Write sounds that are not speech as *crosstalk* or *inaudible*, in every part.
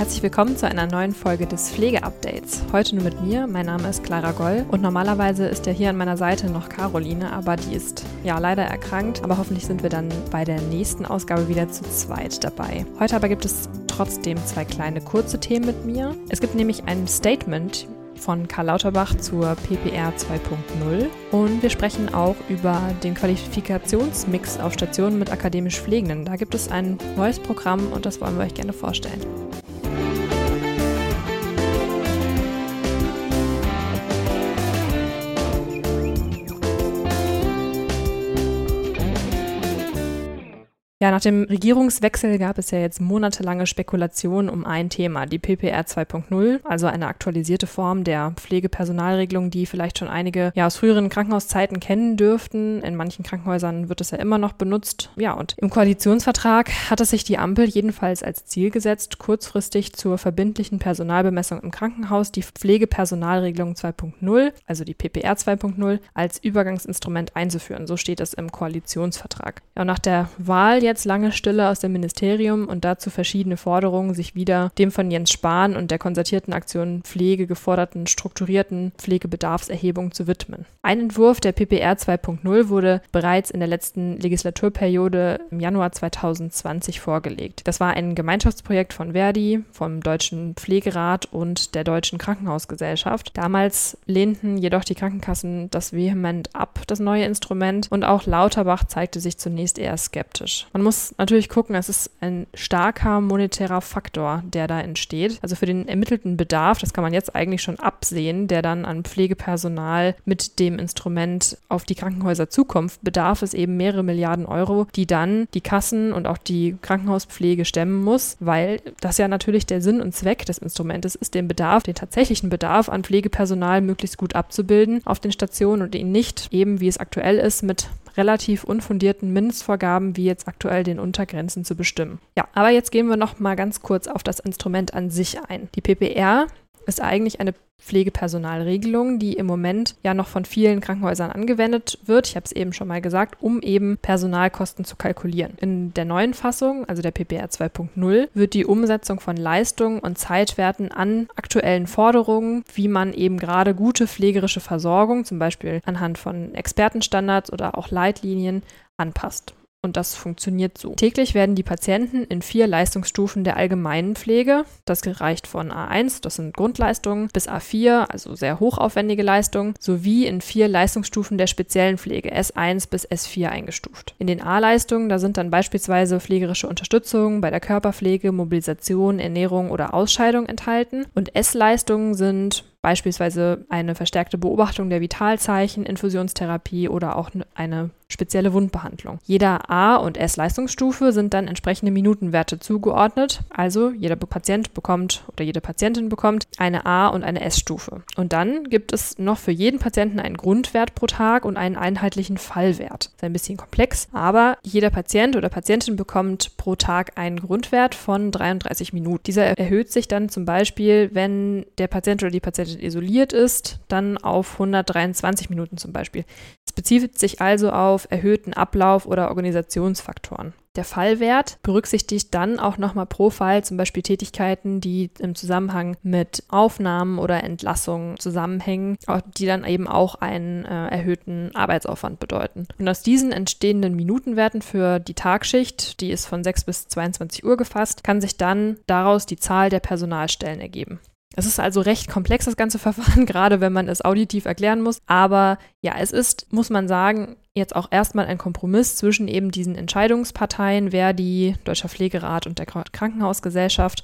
Herzlich willkommen zu einer neuen Folge des Pflegeupdates. Heute nur mit mir. Mein Name ist Clara Goll und normalerweise ist ja hier an meiner Seite noch Caroline, aber die ist ja leider erkrankt. Aber hoffentlich sind wir dann bei der nächsten Ausgabe wieder zu zweit dabei. Heute aber gibt es trotzdem zwei kleine kurze Themen mit mir. Es gibt nämlich ein Statement von Karl Lauterbach zur PPR 2.0 und wir sprechen auch über den Qualifikationsmix auf Stationen mit akademisch Pflegenden. Da gibt es ein neues Programm und das wollen wir euch gerne vorstellen. Ja, nach dem Regierungswechsel gab es ja jetzt monatelange Spekulationen um ein Thema, die PPR 2.0, also eine aktualisierte Form der Pflegepersonalregelung, die vielleicht schon einige ja aus früheren Krankenhauszeiten kennen dürften. In manchen Krankenhäusern wird es ja immer noch benutzt. Ja, und im Koalitionsvertrag hat es sich die Ampel jedenfalls als Ziel gesetzt, kurzfristig zur verbindlichen Personalbemessung im Krankenhaus die Pflegepersonalregelung 2.0, also die PPR 2.0, als Übergangsinstrument einzuführen. So steht es im Koalitionsvertrag. Ja, und nach der Wahl jetzt lange Stille aus dem Ministerium und dazu verschiedene Forderungen, sich wieder dem von Jens Spahn und der konzertierten Aktion Pflege geforderten strukturierten Pflegebedarfserhebung zu widmen. Ein Entwurf der PPR 2.0 wurde bereits in der letzten Legislaturperiode im Januar 2020 vorgelegt. Das war ein Gemeinschaftsprojekt von Verdi, vom Deutschen Pflegerat und der Deutschen Krankenhausgesellschaft. Damals lehnten jedoch die Krankenkassen das vehement ab, das neue Instrument, und auch Lauterbach zeigte sich zunächst eher skeptisch. Man muss natürlich gucken, es ist ein starker monetärer Faktor, der da entsteht. Also für den ermittelten Bedarf, das kann man jetzt eigentlich schon absehen, der dann an Pflegepersonal mit dem Instrument auf die Krankenhäuser zukommt, bedarf es eben mehrere Milliarden Euro, die dann die Kassen und auch die Krankenhauspflege stemmen muss, weil das ja natürlich der Sinn und Zweck des Instrumentes ist, den Bedarf, den tatsächlichen Bedarf an Pflegepersonal möglichst gut abzubilden auf den Stationen und ihn nicht eben, wie es aktuell ist, mit relativ unfundierten Mindestvorgaben wie jetzt aktuell den Untergrenzen zu bestimmen. Ja, aber jetzt gehen wir noch mal ganz kurz auf das Instrument an sich ein. Die PPR ist eigentlich eine Pflegepersonalregelung, die im Moment ja noch von vielen Krankenhäusern angewendet wird. Ich habe es eben schon mal gesagt, um eben Personalkosten zu kalkulieren. In der neuen Fassung, also der PPR 2.0, wird die Umsetzung von Leistungen und Zeitwerten an aktuellen Forderungen, wie man eben gerade gute pflegerische Versorgung, zum Beispiel anhand von Expertenstandards oder auch Leitlinien, anpasst. Und das funktioniert so. Täglich werden die Patienten in vier Leistungsstufen der allgemeinen Pflege, das reicht von A1, das sind Grundleistungen, bis A4, also sehr hochaufwendige Leistungen, sowie in vier Leistungsstufen der speziellen Pflege, S1 bis S4 eingestuft. In den A-Leistungen, da sind dann beispielsweise pflegerische Unterstützung bei der Körperpflege, Mobilisation, Ernährung oder Ausscheidung enthalten. Und S-Leistungen sind beispielsweise eine verstärkte Beobachtung der Vitalzeichen, Infusionstherapie oder auch eine spezielle Wundbehandlung. Jeder A- und S-Leistungsstufe sind dann entsprechende Minutenwerte zugeordnet. Also jeder Patient bekommt oder jede Patientin bekommt eine A- und eine S-Stufe. Und dann gibt es noch für jeden Patienten einen Grundwert pro Tag und einen einheitlichen Fallwert. Das ist ein bisschen komplex, aber jeder Patient oder Patientin bekommt pro Tag einen Grundwert von 33 Minuten. Dieser erhöht sich dann zum Beispiel, wenn der Patient oder die Patientin isoliert ist, dann auf 123 Minuten zum Beispiel. Es bezieht sich also auf erhöhten Ablauf oder Organisationsfaktoren. Der Fallwert berücksichtigt dann auch nochmal pro Fall zum Beispiel Tätigkeiten, die im Zusammenhang mit Aufnahmen oder Entlassungen zusammenhängen, die dann eben auch einen äh, erhöhten Arbeitsaufwand bedeuten. Und aus diesen entstehenden Minutenwerten für die Tagschicht, die ist von 6 bis 22 Uhr gefasst, kann sich dann daraus die Zahl der Personalstellen ergeben. Es ist also recht komplex, das ganze *laughs* Verfahren, gerade wenn man es auditiv erklären muss. Aber ja, es ist, muss man sagen, jetzt auch erstmal ein Kompromiss zwischen eben diesen Entscheidungsparteien, wer die Deutscher Pflegerat und der Krankenhausgesellschaft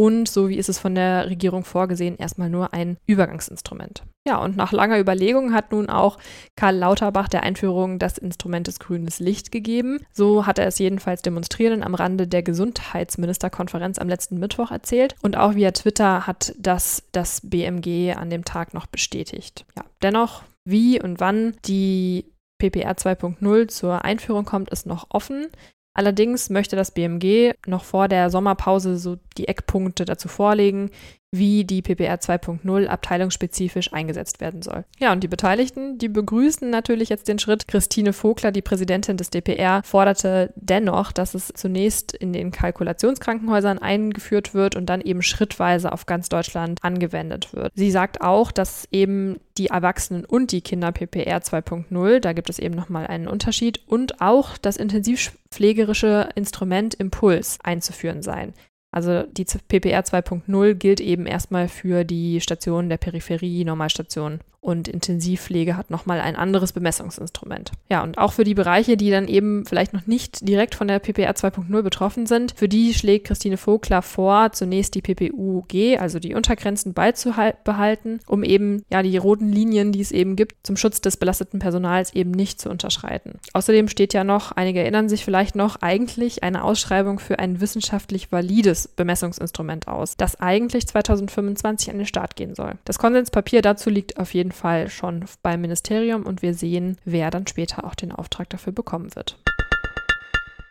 und so wie ist es von der Regierung vorgesehen, erstmal nur ein Übergangsinstrument. Ja, und nach langer Überlegung hat nun auch Karl Lauterbach der Einführung des Instrumentes grünes Licht gegeben. So hat er es jedenfalls Demonstrierenden am Rande der Gesundheitsministerkonferenz am letzten Mittwoch erzählt. Und auch via Twitter hat das das BMG an dem Tag noch bestätigt. Ja, dennoch, wie und wann die PPR 2.0 zur Einführung kommt, ist noch offen. Allerdings möchte das BMG noch vor der Sommerpause so die Eckpunkte dazu vorlegen, wie die PPR 2.0 abteilungsspezifisch eingesetzt werden soll. Ja, und die Beteiligten, die begrüßen natürlich jetzt den Schritt. Christine Vogler, die Präsidentin des DPR, forderte dennoch, dass es zunächst in den Kalkulationskrankenhäusern eingeführt wird und dann eben schrittweise auf ganz Deutschland angewendet wird. Sie sagt auch, dass eben die Erwachsenen und die Kinder PPR 2.0, da gibt es eben nochmal einen Unterschied, und auch das intensivpflegerische Instrument Impuls einzuführen seien. Also die PPR 2.0 gilt eben erstmal für die Stationen der Peripherie, Normalstationen und Intensivpflege hat nochmal ein anderes Bemessungsinstrument. Ja, und auch für die Bereiche, die dann eben vielleicht noch nicht direkt von der PPR 2.0 betroffen sind, für die schlägt Christine Vogler vor, zunächst die PPUG, also die Untergrenzen beizubehalten, um eben ja die roten Linien, die es eben gibt, zum Schutz des belasteten Personals eben nicht zu unterschreiten. Außerdem steht ja noch, einige erinnern sich vielleicht noch, eigentlich eine Ausschreibung für ein wissenschaftlich valides Bemessungsinstrument aus, das eigentlich 2025 an den Start gehen soll. Das Konsenspapier dazu liegt auf jeden jeden Fall schon beim Ministerium und wir sehen, wer dann später auch den Auftrag dafür bekommen wird.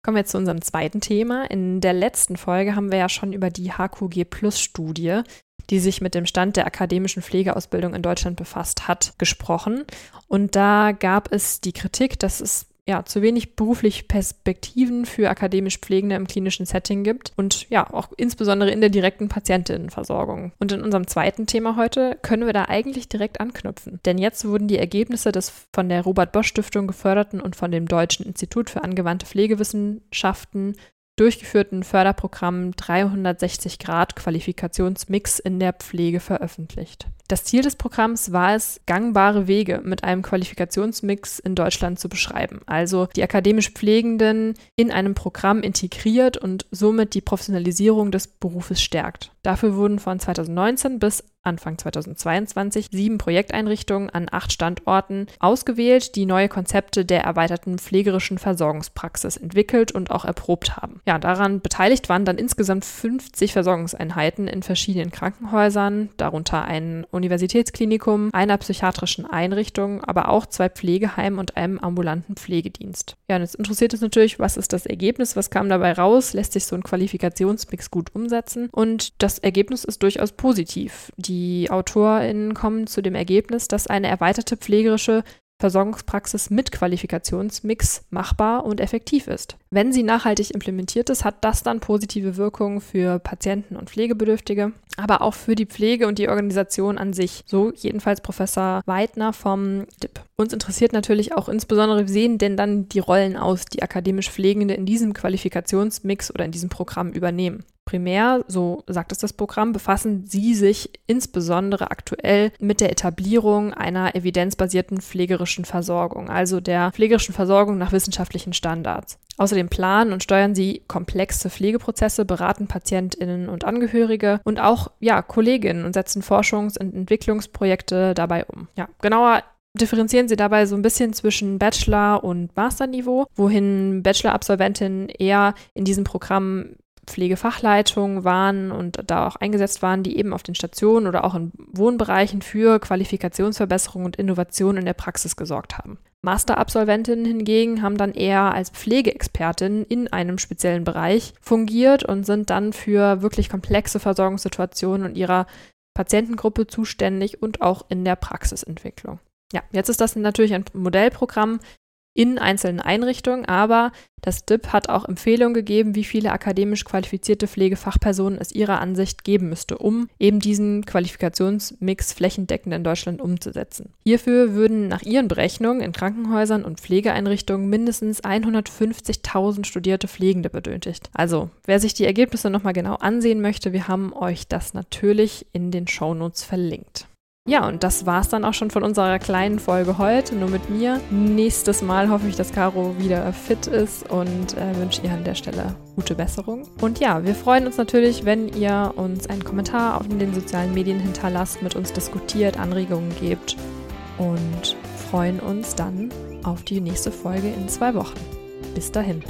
Kommen wir jetzt zu unserem zweiten Thema. In der letzten Folge haben wir ja schon über die HQG Plus Studie, die sich mit dem Stand der akademischen Pflegeausbildung in Deutschland befasst hat, gesprochen. Und da gab es die Kritik, dass es ja, zu wenig berufliche Perspektiven für akademisch Pflegende im klinischen Setting gibt und ja, auch insbesondere in der direkten Patientinnenversorgung. Und in unserem zweiten Thema heute können wir da eigentlich direkt anknüpfen. Denn jetzt wurden die Ergebnisse des von der Robert Bosch Stiftung geförderten und von dem Deutschen Institut für angewandte Pflegewissenschaften durchgeführten Förderprogramm 360 Grad Qualifikationsmix in der Pflege veröffentlicht. Das Ziel des Programms war es, gangbare Wege mit einem Qualifikationsmix in Deutschland zu beschreiben, also die akademisch Pflegenden in einem Programm integriert und somit die Professionalisierung des Berufes stärkt. Dafür wurden von 2019 bis Anfang 2022 sieben Projekteinrichtungen an acht Standorten ausgewählt, die neue Konzepte der erweiterten pflegerischen Versorgungspraxis entwickelt und auch erprobt haben. Ja, daran beteiligt waren dann insgesamt 50 Versorgungseinheiten in verschiedenen Krankenhäusern, darunter ein Universitätsklinikum, einer psychiatrischen Einrichtung, aber auch zwei Pflegeheimen und einem ambulanten Pflegedienst. Ja, und jetzt interessiert es natürlich, was ist das Ergebnis, was kam dabei raus, lässt sich so ein Qualifikationsmix gut umsetzen und das Ergebnis ist durchaus positiv. Die AutorInnen kommen zu dem Ergebnis, dass eine erweiterte pflegerische Versorgungspraxis mit Qualifikationsmix machbar und effektiv ist. Wenn sie nachhaltig implementiert ist, hat das dann positive Wirkungen für Patienten und Pflegebedürftige, aber auch für die Pflege und die Organisation an sich. So jedenfalls Professor Weidner vom DIP. Uns interessiert natürlich auch insbesondere, wie sehen denn dann die Rollen aus, die akademisch Pflegende in diesem Qualifikationsmix oder in diesem Programm übernehmen. Primär, so sagt es das Programm, befassen sie sich insbesondere aktuell mit der Etablierung einer evidenzbasierten pflegerischen Versorgung, also der pflegerischen Versorgung nach wissenschaftlichen Standards. Außerdem planen und steuern sie komplexe Pflegeprozesse, beraten Patientinnen und Angehörige und auch ja, Kolleginnen und setzen Forschungs- und Entwicklungsprojekte dabei um. Ja, genauer differenzieren sie dabei so ein bisschen zwischen Bachelor- und Masterniveau, wohin Bachelor-Absolventinnen eher in diesem Programm Pflegefachleitungen waren und da auch eingesetzt waren, die eben auf den Stationen oder auch in Wohnbereichen für Qualifikationsverbesserung und Innovation in der Praxis gesorgt haben. Masterabsolventinnen hingegen haben dann eher als Pflegeexpertinnen in einem speziellen Bereich fungiert und sind dann für wirklich komplexe Versorgungssituationen und ihrer Patientengruppe zuständig und auch in der Praxisentwicklung. Ja, jetzt ist das natürlich ein Modellprogramm, in einzelnen Einrichtungen, aber das DIP hat auch Empfehlungen gegeben, wie viele akademisch qualifizierte Pflegefachpersonen es ihrer Ansicht geben müsste, um eben diesen Qualifikationsmix flächendeckend in Deutschland umzusetzen. Hierfür würden nach ihren Berechnungen in Krankenhäusern und Pflegeeinrichtungen mindestens 150.000 studierte Pflegende benötigt. Also, wer sich die Ergebnisse nochmal genau ansehen möchte, wir haben euch das natürlich in den Shownotes verlinkt. Ja, und das war's dann auch schon von unserer kleinen Folge heute, nur mit mir. Nächstes Mal hoffe ich, dass Caro wieder fit ist und äh, wünsche ihr an der Stelle gute Besserung. Und ja, wir freuen uns natürlich, wenn ihr uns einen Kommentar auf den sozialen Medien hinterlasst, mit uns diskutiert, Anregungen gebt und freuen uns dann auf die nächste Folge in zwei Wochen. Bis dahin.